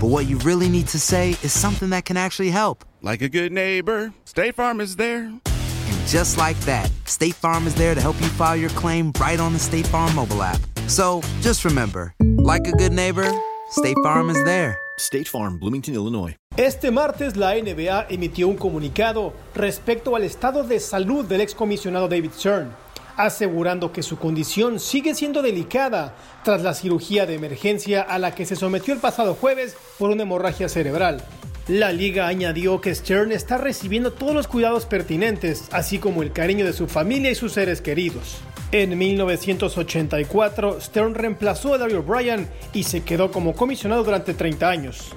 but what you really need to say is something that can actually help. Like a good neighbor, State Farm is there. And just like that, State Farm is there to help you file your claim right on the State Farm mobile app. So just remember, like a good neighbor, State Farm is there. State Farm, Bloomington, Illinois. Este martes la NBA emitió un comunicado respecto al estado de salud del excomisionado David Stern, asegurando que su condición sigue siendo delicada tras la cirugía de emergencia a la que se sometió el pasado jueves por una hemorragia cerebral. La liga añadió que Stern está recibiendo todos los cuidados pertinentes, así como el cariño de su familia y sus seres queridos. En 1984, Stern reemplazó a Daryl Bryan y se quedó como comisionado durante 30 años.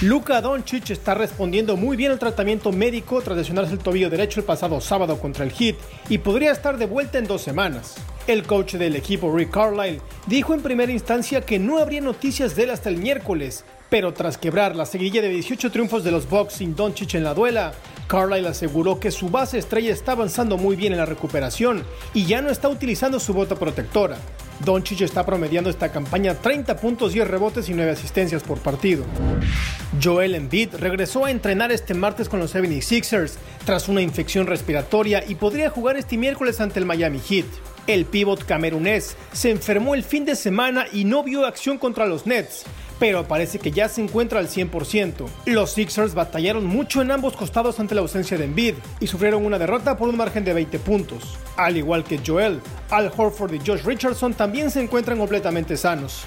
Luka Doncic está respondiendo muy bien al tratamiento médico tras lesionarse el tobillo derecho el pasado sábado contra el Heat y podría estar de vuelta en dos semanas. El coach del equipo Rick Carlisle dijo en primera instancia que no habría noticias de él hasta el miércoles, pero tras quebrar la seguidilla de 18 triunfos de los Bucks sin Doncic en la duela, Carlisle aseguró que su base estrella está avanzando muy bien en la recuperación y ya no está utilizando su bota protectora. Doncic está promediando esta campaña 30 puntos, 10 rebotes y 9 asistencias por partido. Joel Embiid regresó a entrenar este martes con los 76ers tras una infección respiratoria y podría jugar este miércoles ante el Miami Heat. El pívot camerunés se enfermó el fin de semana y no vio acción contra los Nets, pero parece que ya se encuentra al 100%. Los Sixers batallaron mucho en ambos costados ante la ausencia de Embiid y sufrieron una derrota por un margen de 20 puntos. Al igual que Joel, Al Horford y Josh Richardson también se encuentran completamente sanos.